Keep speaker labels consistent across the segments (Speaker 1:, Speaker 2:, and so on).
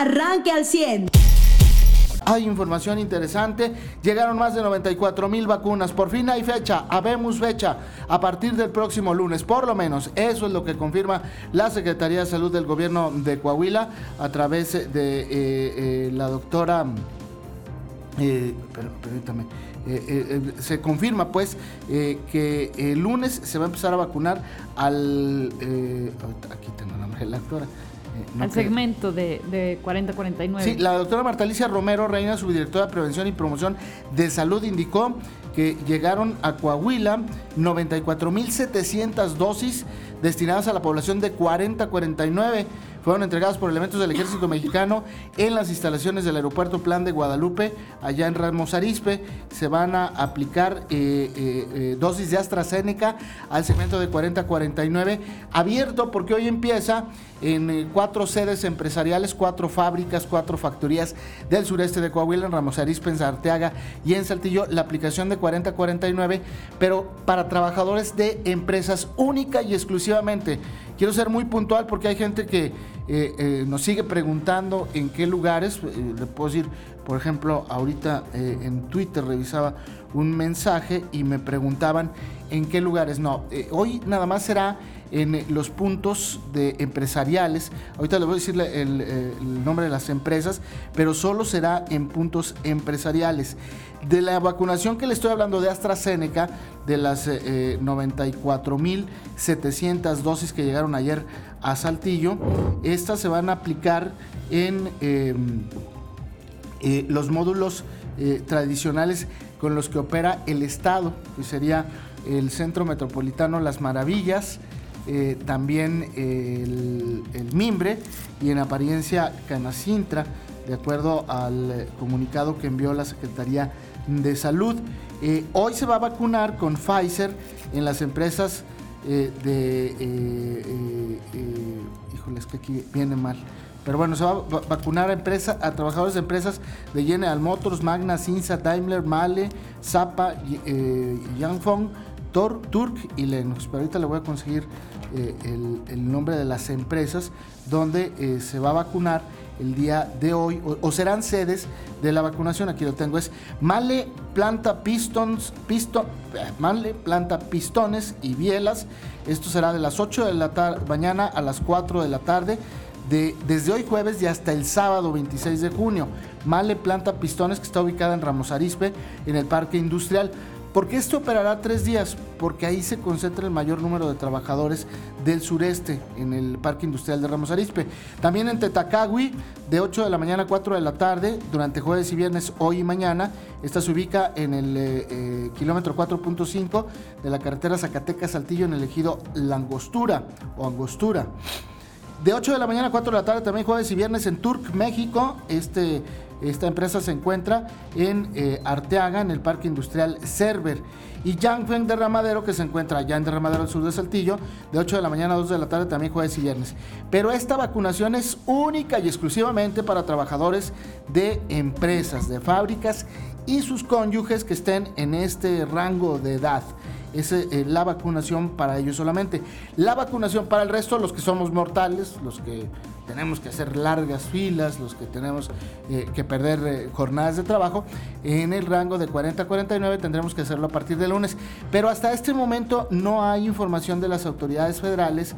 Speaker 1: arranque al 100.
Speaker 2: Hay información interesante. Llegaron más de 94 mil vacunas. Por fin hay fecha. Habemos fecha a partir del próximo lunes. Por lo menos eso es lo que confirma la Secretaría de Salud del Gobierno de Coahuila a través de eh, eh, la doctora. Eh, permítame. se confirma pues que el lunes se va a empezar a vacunar al... aquí tengo el nombre de la doctora.
Speaker 3: Al segmento de, de 4049.
Speaker 2: Sí, la doctora Marta Alicia Romero, reina subdirectora de Prevención y Promoción de Salud, indicó que llegaron a Coahuila 94.700 dosis destinadas a la población de 4049 fueron entregados por elementos del ejército mexicano en las instalaciones del aeropuerto Plan de Guadalupe, allá en Ramos Arispe. Se van a aplicar eh, eh, eh, dosis de AstraZeneca al segmento de 40-49, abierto porque hoy empieza en cuatro sedes empresariales, cuatro fábricas, cuatro factorías del sureste de Coahuila, en Ramos Arispe, en Sarteaga y en Saltillo, la aplicación de 40-49, pero para trabajadores de empresas única y exclusivamente. Quiero ser muy puntual porque hay gente que eh, eh, nos sigue preguntando en qué lugares. Eh, le puedo decir, por ejemplo, ahorita en Twitter revisaba un mensaje y me preguntaban en qué lugares. No, hoy nada más será en los puntos de empresariales. Ahorita le voy a decir el, nombre de las empresas, pero solo será en puntos empresariales. De la vacunación que le estoy hablando de AstraZeneca, de las 94.700 dosis que llegaron ayer a Saltillo, estas se van a aplicar en em, eh, los módulos eh, tradicionales con los que opera el Estado, que sería el Centro Metropolitano Las Maravillas, eh, también el, el, Mimbre y en apariencia Canacintra, de acuerdo al comunicado que envió la Secretaría de Salud. hoy se va a vacunar con Pfizer en las empresas eh, de... Eh, eh, híjole, es que aquí viene mal. Pero bueno, se va a vacunar a, empresa, a trabajadores de empresas de General Motors, Magna, Cinza, Daimler, Male, Zappa, Yangfong, Tor, Turk y Lennox. Pero ahorita le voy a conseguir el, el, nombre de las empresas donde se va a vacunar el día de hoy, o, serán sedes de la vacunación, aquí lo tengo, es Male Planta Pistons, Piston, eh, Male Planta Pistones y Bielas, esto será de las 8 de la mañana a las 4 de la tarde, de, desde hoy jueves y hasta el sábado 26 de junio. Male Planta Pistones, que está ubicada en Ramos Arispe, en el Parque Industrial. ¿Por qué esto operará tres días? Porque ahí se concentra el mayor número de trabajadores del sureste, en el Parque Industrial de Ramos Arispe. También en Tetacagui, de 8 de la mañana a 4 de la tarde, durante jueves y viernes, hoy y mañana. Esta se ubica en el eh, eh, kilómetro 4.5 de la carretera Zacatecas-Saltillo, en el ejido Langostura o Angostura. De 8 de la mañana a 4 de la tarde, también jueves y viernes en Turk, México. Este esta empresa se encuentra en eh, Arteaga, en el Parque Industrial Cerver. Y Yangfeng Derramadero, que se encuentra allá en Derramadero al sur de Saltillo, de 8 de la mañana a 2 de la tarde, también jueves y viernes. Pero esta vacunación es única y exclusivamente para trabajadores de empresas, de fábricas y sus cónyuges que estén en este rango de edad es eh, la vacunación para ellos solamente. La vacunación para el resto, los que somos mortales, los que tenemos que hacer largas filas, los que tenemos eh, que perder eh, jornadas de trabajo, en el rango de 40 a 49 tendremos que hacerlo a partir de lunes. Pero hasta este momento no hay información de las autoridades federales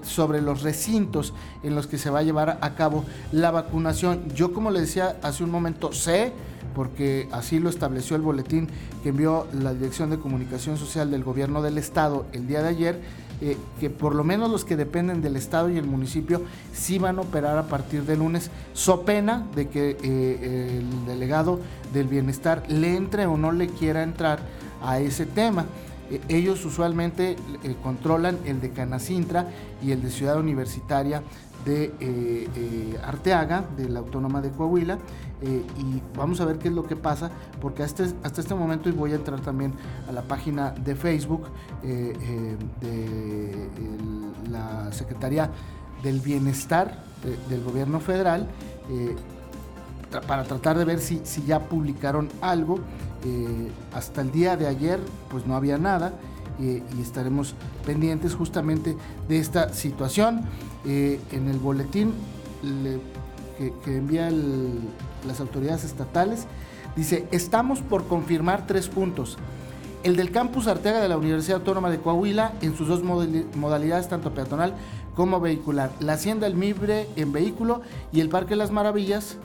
Speaker 2: sobre los recintos en los que se va a llevar a cabo la vacunación. Yo como le decía hace un momento, sé porque así lo estableció el boletín que envió la Dirección de Comunicación Social del Gobierno del Estado el día de ayer, eh, que por lo menos los que dependen del Estado y el municipio sí van a operar a partir de lunes, so pena de que eh, el delegado del bienestar le entre o no le quiera entrar a ese tema. Eh, ellos usualmente controlan el de Canacintra y el de Ciudad Universitaria de eh, eh, Arteaga, de la Autónoma de Coahuila, eh, y vamos a ver qué es lo que pasa, porque hasta, hasta este momento, y voy a entrar también a la página de Facebook de la Secretaría del Bienestar del Gobierno Federal, para tratar de ver si, si ya publicaron algo. hasta el día de ayer, pues no había nada. Y estaremos pendientes justamente de esta situación. Eh, en el boletín le que, envía las autoridades estatales. Dice, estamos por confirmar tres puntos. El del campus Arteaga de la Universidad Autónoma de Coahuila en sus dos modalidades, tanto peatonal como vehicular. La Hacienda El Mibre en vehículo y el Parque Las Maravillas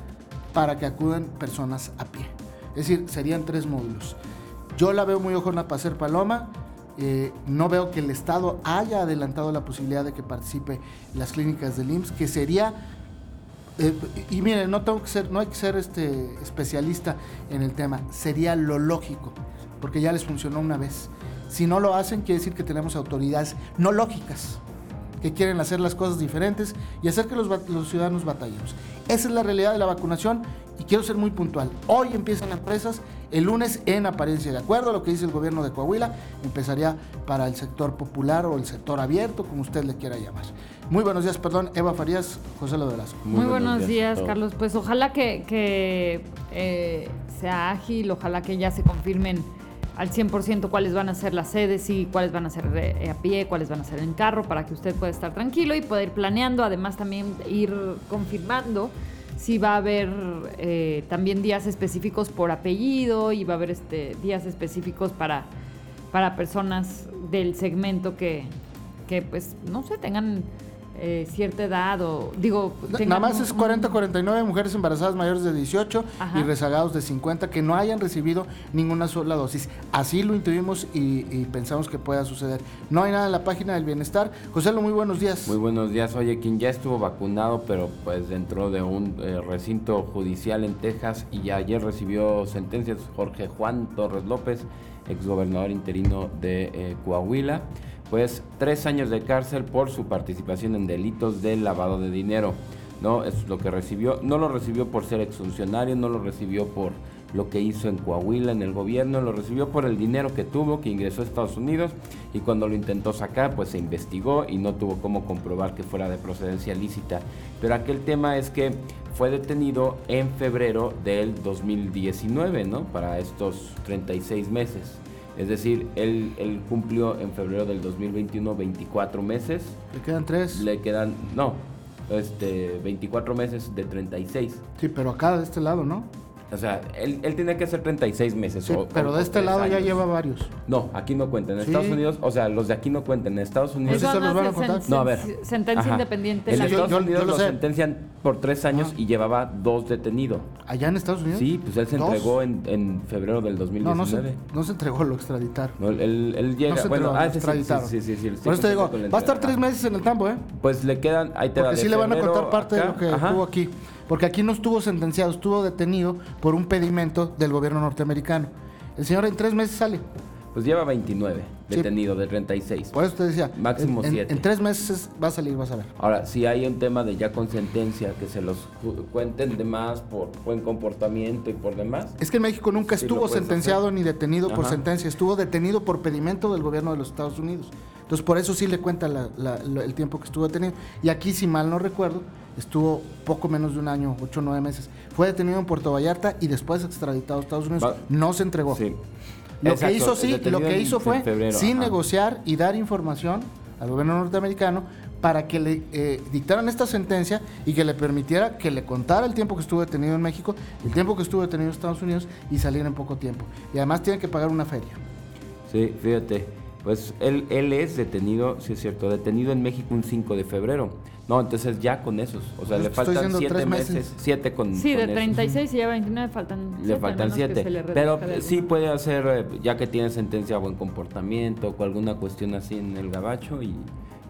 Speaker 2: para que acudan personas a pie. Es decir, serían tres módulos. Yo la veo muy ojona para hacer paloma. Eh, no veo que el Estado haya adelantado la posibilidad de que participe las clínicas del IMSS, que sería eh, y miren, no tengo que ser, no hay que ser este especialista en el tema, sería lo lógico, porque ya les funcionó una vez. Si no lo hacen, quiere decir que tenemos autoridades no lógicas, que quieren hacer las cosas diferentes y hacer que los, los ciudadanos batallemos. Esa es la realidad de la vacunación y quiero ser muy puntual. Hoy empiezan las empresas, el lunes en apariencia, de acuerdo a lo que dice el gobierno de Coahuila, empezaría para el sector popular o el sector abierto, como usted le quiera llamar. Muy buenos días, perdón, Eva Farías, José.
Speaker 3: Muy, Muy buenos, días, Carlos. Pues ojalá que, eh, sea ágil, ojalá que ya se confirmen al 100% cuáles van a ser las sedes y cuáles van a ser eh, a pie, cuáles van a ser en carro, para que usted pueda estar tranquilo y poder ir planeando, además también ir confirmando si va a haber eh, también días específicos por apellido y va a haber este, días específicos para, para personas del segmento que, que pues no sé, tengan eh, cierta edad o digo...
Speaker 2: Nada más es 40-49 mujeres embarazadas mayores de 18 y rezagados de 50 que no hayan recibido ninguna sola dosis. Así lo intuimos y, pensamos que pueda suceder. No hay nada en la página del bienestar. José, muy buenos días.
Speaker 1: Muy buenos días. Oye, quien ya estuvo vacunado, pero pues dentro de un eh, recinto judicial en Texas y ayer recibió sentencias Jorge Juan Torres López, exgobernador interino de eh, Coahuila pues tres años de cárcel por su participación en delitos de lavado de dinero. ¿no? Es lo que recibió. No lo recibió por ser exfuncionario, no lo recibió por lo que hizo en Coahuila en el gobierno, lo recibió por el dinero que tuvo, que ingresó a Estados Unidos y cuando lo intentó sacar, pues se investigó y no tuvo cómo comprobar que fuera de procedencia lícita. Pero aquel tema es que fue detenido en febrero del 2019, ¿no? Para estos 36 meses. Es decir, él, él cumplió en febrero del 2021 24 meses.
Speaker 2: ¿Le quedan tres?
Speaker 1: Le quedan, no, este, 24 meses de 36.
Speaker 2: Sí, pero acá de este lado, ¿no?
Speaker 1: O sea, él, él tiene que hacer 36 meses.
Speaker 2: pero de este lado ya lleva varios.
Speaker 1: No, aquí no cuentan. En Estados Unidos, o sea, los de aquí no cuentan. En Estados Unidos.
Speaker 3: ¿Eso los van a contar? No, a ver. Sentencia independiente.
Speaker 1: En Estados Unidos lo, sentencian por tres años y llevaba dos detenidos.
Speaker 2: ¿Allá en Estados Unidos?
Speaker 1: Sí, pues él se entregó en, en, febrero del 2019.
Speaker 2: No, no se, no se entregó, lo extraditaron.
Speaker 1: No, él, él llega.
Speaker 2: No se
Speaker 1: bueno,
Speaker 2: ah, extraditaron. Sí, sí, sí. Por eso te digo, va a estar tres meses en el campo, ¿eh?
Speaker 1: Pues le quedan. Ahí te
Speaker 2: Porque sí le van a contar parte de lo que tuvo aquí porque aquí no estuvo sentenciado, estuvo detenido por un pedimento del gobierno norteamericano. El señor en tres meses sale.
Speaker 1: Pues lleva 29 detenido de 36.
Speaker 2: Por eso te decía.
Speaker 1: Máximo 7.
Speaker 2: En, tres meses va a salir, vas a ver.
Speaker 1: Ahora, si hay un tema de ya con sentencia, que se los cuenten de más por buen comportamiento y por demás.
Speaker 2: Es que en México nunca estuvo sentenciado ni detenido por sentencia, estuvo detenido por pedimento del gobierno de los Estados Unidos. Entonces, por eso sí le cuenta el tiempo que estuvo detenido. Y aquí, si mal no recuerdo, estuvo poco menos de un año, ocho o nueve meses. Fue detenido en Puerto Vallarta y después extraditado a Estados Unidos. no se entregó. Lo que hizo sí, lo que hizo fue sin negociar y dar información al gobierno norteamericano para que le eh, dictaran esta sentencia y que le permitiera que le contara el tiempo que estuvo detenido en México, el tiempo que estuvo detenido en Estados Unidos y salir en poco tiempo. Y además tiene que pagar una feria.
Speaker 1: Sí, fíjate. Pues él, él es detenido, sí es cierto, detenido en México un 5 de febrero. No, entonces ya con esos. O sea, le faltan 7 meses. 7 con
Speaker 3: Sí, de 36 y ya 29 faltan
Speaker 1: Le faltan 7. Pero sí puede hacer, eh, ya que tiene sentencia, buen comportamiento o alguna cuestión así en el gabacho y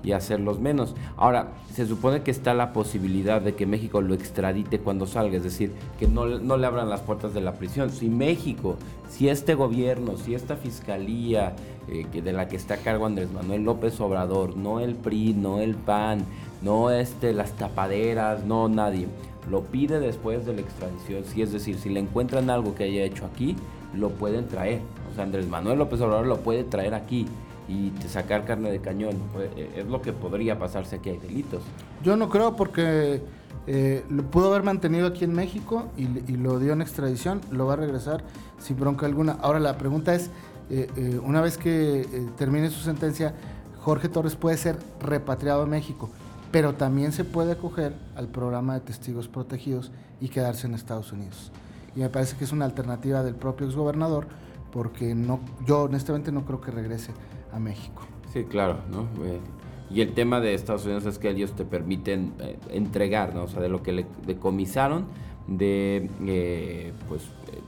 Speaker 1: y hacerlos menos. Ahora, se supone que está la posibilidad de que México lo extradite cuando salga, es decir, que no, no le abran las puertas de la prisión. Si México, si este gobierno, si esta fiscalía eh, de la que está a cargo Andrés Manuel López Obrador, no el PRI, no el PAN, no este, las tapaderas, no nadie, lo pide después de la extradición, si es decir, si le encuentran algo que haya hecho aquí, lo pueden traer. O sea, Andrés Manuel López Obrador lo puede traer aquí y sacar carne de cañón. Eh, es lo que podría pasarse aquí hay delitos.
Speaker 2: Yo no creo porque eh, lo pudo haber mantenido aquí en México y, lo dio en extradición, lo va a regresar sin bronca alguna. Ahora la pregunta es, eh, una vez que termine su sentencia, Jorge Torres puede ser repatriado a México. pero también se puede acoger al programa de testigos protegidos y quedarse en Estados Unidos. Y me parece que es una alternativa del propio exgobernador, porque no, yo honestamente no creo que regrese a México.
Speaker 1: Sí, claro, ¿no? Eh, y el tema de Estados Unidos es que ellos te permiten eh, entregar, ¿no? O sea, de lo que le decomisaron de eh, pues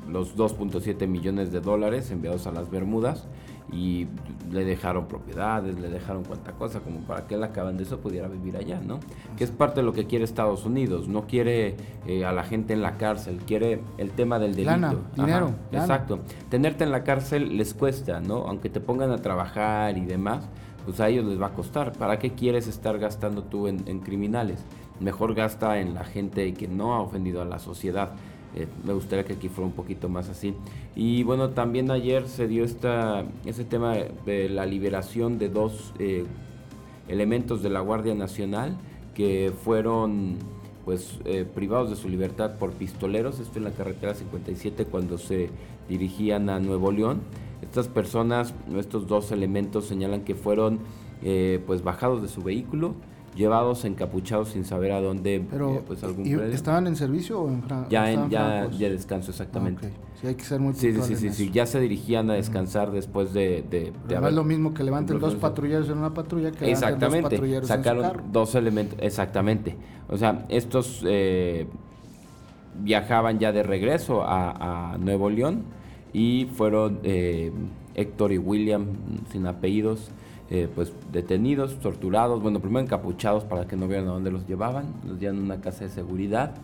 Speaker 1: los 2.7 millones de dólares enviados a las Bermudas y le dejaron propiedades, le dejaron cuanta cosa, como para que él acaban de eso pudiera vivir allá, ¿no? Que es parte de lo que quiere Estados Unidos, no quiere eh, a la gente en la cárcel, quiere el tema del delito.
Speaker 2: dinero.
Speaker 1: Exacto. Tenerte en la cárcel les cuesta, ¿no? Aunque te pongan a trabajar y demás, pues a ellos les va a costar. ¿Para qué quieres estar gastando tú en, en criminales? Mejor gasta en la gente que no ha ofendido a la sociedad. Eh, me gustaría que aquí fuera un poquito más así. Y bueno, también ayer se dio esta, ese tema de la liberación de dos eh, elementos de la Guardia Nacional que fueron pues eh, privados de su libertad por pistoleros, esto en la carretera 57 cuando se dirigían a Nuevo León. Estas personas, estos dos elementos señalan que fueron pues bajados de su vehículo, llevados encapuchados sin saber a dónde
Speaker 2: pero eh, pues algún estaban en servicio o en
Speaker 1: ya en ya, ya descanso exactamente.
Speaker 2: Sí hay que ser muy
Speaker 1: sí sí sí sí, ya se dirigían a descansar después de, de,
Speaker 2: es lo mismo que levanten dos patrulleros en una patrulla que
Speaker 1: exactamente
Speaker 2: dos patrulleros
Speaker 1: sacaron
Speaker 2: en su
Speaker 1: dos elementos exactamente. O sea estos eh, viajaban ya de regreso a, a Nuevo León y fueron eh, Héctor y William sin apellidos eh, pues detenidos, torturados, bueno, primero encapuchados para que no vieran a dónde los llevaban, los llevan a una casa de seguridad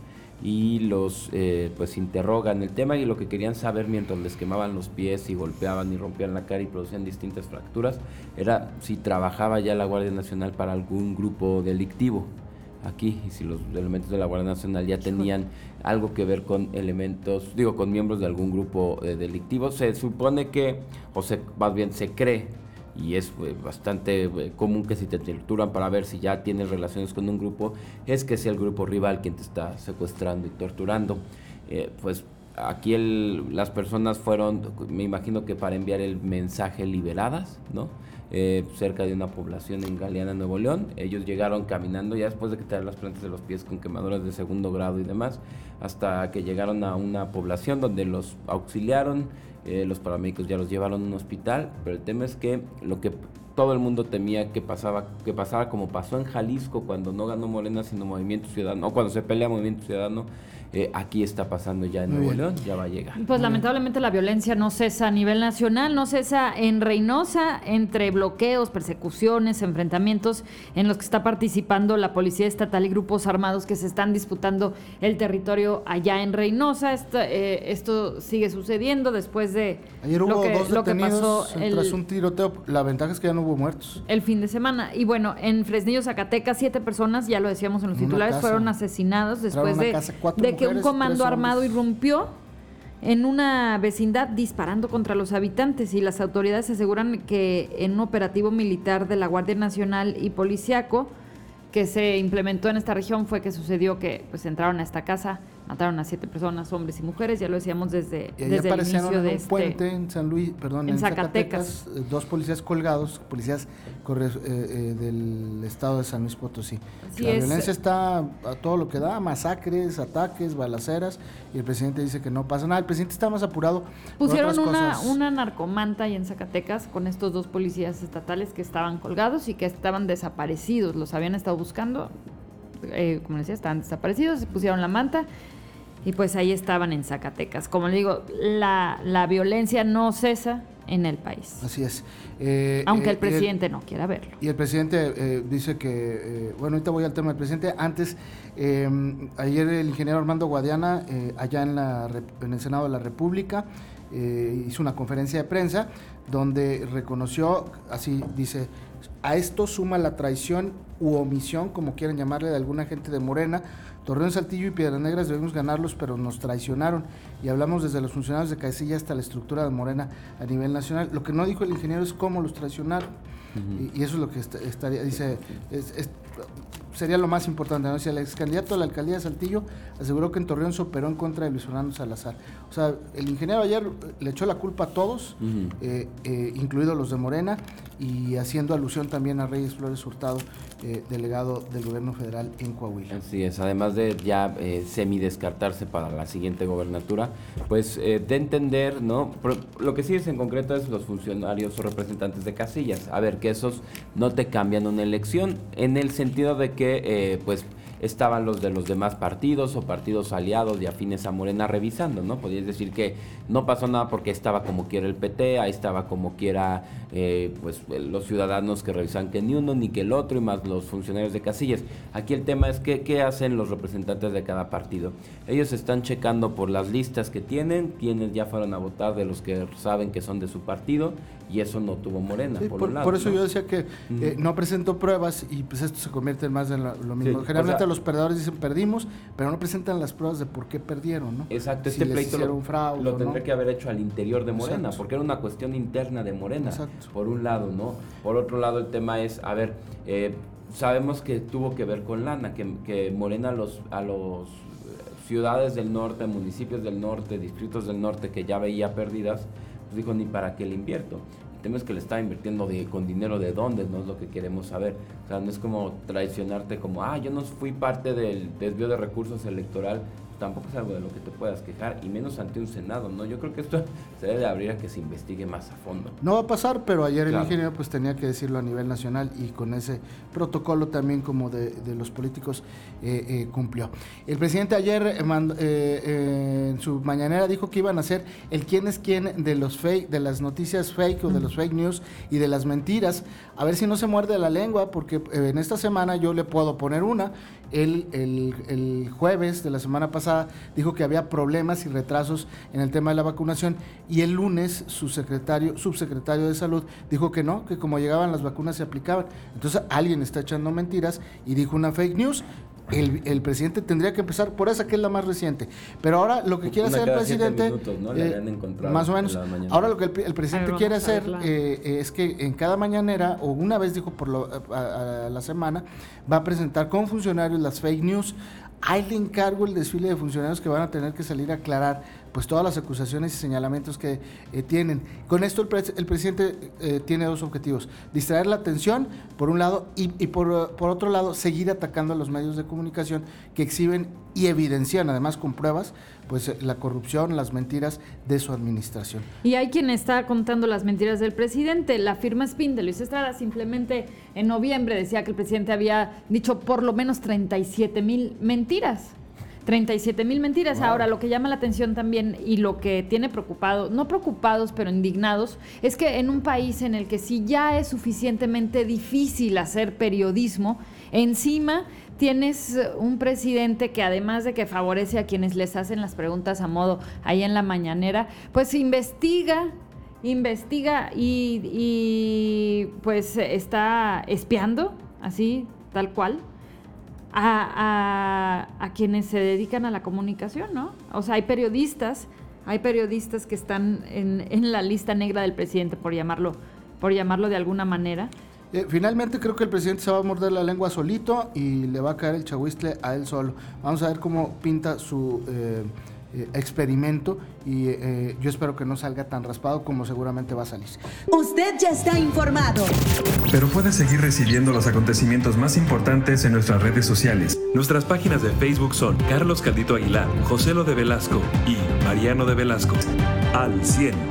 Speaker 1: y los eh, pues interrogan el tema y lo que querían saber mientras les quemaban los pies y golpeaban y rompían la cara y producían distintas fracturas era si trabajaba ya la Guardia Nacional para algún grupo delictivo aquí y si los elementos de la Guardia Nacional ya tenían algo que ver con elementos, digo, con miembros de algún grupo eh, delictivo. Se supone que, o se, más bien se cree y es eh, bastante eh, común que si te torturan para ver si ya tienes relaciones con un grupo, es que sea el grupo rival quien te está secuestrando y torturando. Eh, pues aquí el, las personas fueron, me imagino que para enviar el mensaje liberadas, ¿no? Cerca de una población en Galeana, Nuevo León. Ellos llegaron caminando ya después de quitar las plantas de los pies con quemaduras de segundo grado y demás, hasta que llegaron a una población donde los auxiliaron eh, los paramédicos ya los llevaron a un hospital, pero el tema es que lo que todo el mundo temía que pasaba, que pasara como pasó en Jalisco cuando no ganó Morena sino Movimiento Ciudadano, o cuando se pelea Movimiento Ciudadano, eh, aquí está pasando ya en Nuevo León, ya va a llegar.
Speaker 3: Pues lamentablemente la violencia no cesa a nivel nacional, no cesa en Reynosa entre bloqueos, persecuciones, enfrentamientos en los que está participando la Policía Estatal y grupos armados que se están disputando el territorio allá en Reynosa. Eh, esto, sigue sucediendo después de
Speaker 2: Ayer hubo lo, que, dos lo que pasó tras un tiroteo. La ventaja es que ya no hubo muertos.
Speaker 3: El fin de semana. Y bueno, en Fresnillo, Zacatecas, siete personas, ya lo decíamos en los titulares, fueron asesinados después de, de que un comando armado irrumpió en una vecindad disparando contra los habitantes y las autoridades aseguran que en un operativo militar de la Guardia Nacional y Policiaco que se implementó en esta región fue que sucedió que pues entraron a esta casa mataron a siete personas, hombres y mujeres, ya lo decíamos desde, desde el inicio
Speaker 2: en
Speaker 3: de
Speaker 2: un
Speaker 3: este
Speaker 2: puente en San Luis, perdón, en, Zacatecas. Eh, dos policías colgados, policías eh, eh, del estado de San Luis Potosí. la violencia está a todo lo que da, masacres, ataques, balaceras, y el presidente dice que no pasa nada. El presidente está más apurado.
Speaker 3: Pusieron una, una narcomanta ahí en Zacatecas con estos dos policías estatales que estaban colgados y que estaban desaparecidos, los habían estado buscando, como decía, estaban desaparecidos, se pusieron la manta y pues ahí estaban en Zacatecas. Como le digo, la, la violencia no cesa en el país.
Speaker 2: Así es.
Speaker 3: Eh, Aunque el eh, presidente no quiera verlo.
Speaker 2: Y el presidente eh, dice que, bueno, ahorita voy al tema del presidente. Antes, ayer el ingeniero Armando Guadiana, allá en, la, en el Senado de la República, hizo una conferencia de prensa donde reconoció, así dice, a esto suma la traición u omisión, como quieran llamarle, de alguna gente de Morena, Torreón, Saltillo y Piedras Negras debemos ganarlos, pero nos traicionaron. Y hablamos desde los funcionarios de Caecilla hasta la estructura de Morena a nivel nacional. Lo que no dijo el ingeniero es cómo los traicionaron. y, eso es lo que estaría, dice, sería lo más importante. ¿no? Si el ex candidato a la alcaldía de Saltillo aseguró que en Torreón se operó en contra de Luis Fernando Salazar. O sea, el ingeniero ayer le echó la culpa a todos, eh, eh, incluidos los de Morena, y haciendo alusión también a Reyes Flores Hurtado, eh, delegado del gobierno federal en Coahuila.
Speaker 1: Así es, además de ya eh, semi descartarse para la siguiente gobernatura, pues eh, de entender, ¿no? lo que sí es en concreto es los funcionarios o representantes de casillas. A ver, que esos no te cambian una elección, en el sentido de que, pues, estaban los de los demás partidos o partidos aliados y afines a Morena revisando, ¿no? Podrías decir que no pasó nada porque estaba como quiera el PT, ahí estaba como quiera eh, pues los ciudadanos que revisan que ni uno ni que el otro y más los funcionarios de casillas. Aquí el tema es que, qué hacen los representantes de cada partido. Ellos están checando por las listas que tienen, quienes ya fueron a votar de los que saben que son de su partido y eso no tuvo Morena.
Speaker 2: por, eso yo decía que eh, no presentó pruebas y pues esto se convierte más en lo, mismo. Generalmente los perdedores dicen perdimos, pero no presentan las pruebas de por qué perdieron, ¿no?
Speaker 1: Exacto, este pleito lo, un fraude, lo tendría que haber hecho al interior de Morena, porque era una cuestión interna de Morena, por un lado, ¿no? Por otro lado, el tema es, a ver, eh, sabemos que tuvo que ver con lana, que, que Morena a los, a los ciudades del norte, municipios del norte, distritos del norte que ya veía pérdidas, pues dijo, ni para qué le invierto. El tema es que le estaba invirtiendo con dinero de dónde, no es lo que queremos saber. O sea, no es como traicionarte como, ah, yo no fui parte del desvío de recursos electoral tampoco es algo de lo que te puedas quejar, y menos ante un Senado, ¿no? Yo creo que esto se debe abrir a que se investigue más a fondo.
Speaker 2: No va a pasar, pero ayer el ingeniero pues tenía que decirlo a nivel nacional y con ese protocolo también como de, los políticos eh, eh, cumplió. El presidente ayer eh, en su mañanera dijo que iban a ser el quién es quién de los fake, de las noticias fake o de los fake news y de las mentiras, a ver si no se muerde la lengua, porque en esta semana yo le puedo poner una, el, el jueves de la semana pasada dijo que había problemas y retrasos en el tema de la vacunación y el lunes su secretario, subsecretario de salud dijo que no, que como llegaban las vacunas se aplicaban. Entonces alguien está echando mentiras y dijo una fake news. El, presidente tendría que empezar por esa que es la más reciente. Pero ahora lo que quiere hacer el presidente, eh, más o menos, ahora lo que el, presidente quiere hacer eh, es que en cada mañanera, o una vez dijo por a, la semana, va a presentar con funcionarios las fake news. Ahí le encargo el desfile de funcionarios que van a tener que salir a aclarar pues todas las acusaciones y señalamientos que eh, tienen. Con esto el, presidente eh, tiene dos objetivos, distraer la atención por un lado y, por, por, otro lado seguir atacando a los medios de comunicación que exhiben y evidencian además con pruebas pues eh, la corrupción, las mentiras de su administración.
Speaker 3: Y hay quien está contando las mentiras del presidente. La firma Spin de Luis Estrada simplemente en noviembre decía que el presidente había dicho por lo menos 37 mil mentiras. 37 mil mentiras. Ahora, lo que llama la atención también y lo que tiene preocupado, no preocupados, pero indignados, es que en un país en el que si ya es suficientemente difícil hacer periodismo, encima tienes un presidente que además de que favorece a quienes les hacen las preguntas a modo ahí en la mañanera, pues investiga investiga y, y pues está espiando, así, tal cual, a, a, quienes se dedican a la comunicación, ¿no? O sea, hay periodistas, hay periodistas que están en, en la lista negra del presidente, por llamarlo, por llamarlo de alguna manera.
Speaker 2: Eh, finalmente creo que el presidente se va a morder la lengua solito y le va a caer el chahuistle a él solo. Vamos a ver cómo pinta su... Eh, eh, experimento y eh, yo espero que no salga tan raspado como seguramente va a salir.
Speaker 4: Usted ya está informado.
Speaker 5: Pero puede seguir recibiendo los acontecimientos más importantes en nuestras redes sociales. Nuestras páginas de Facebook son Carlos Caldito Aguilar, José Lo de Velasco y Mariano de Velasco. Al 100.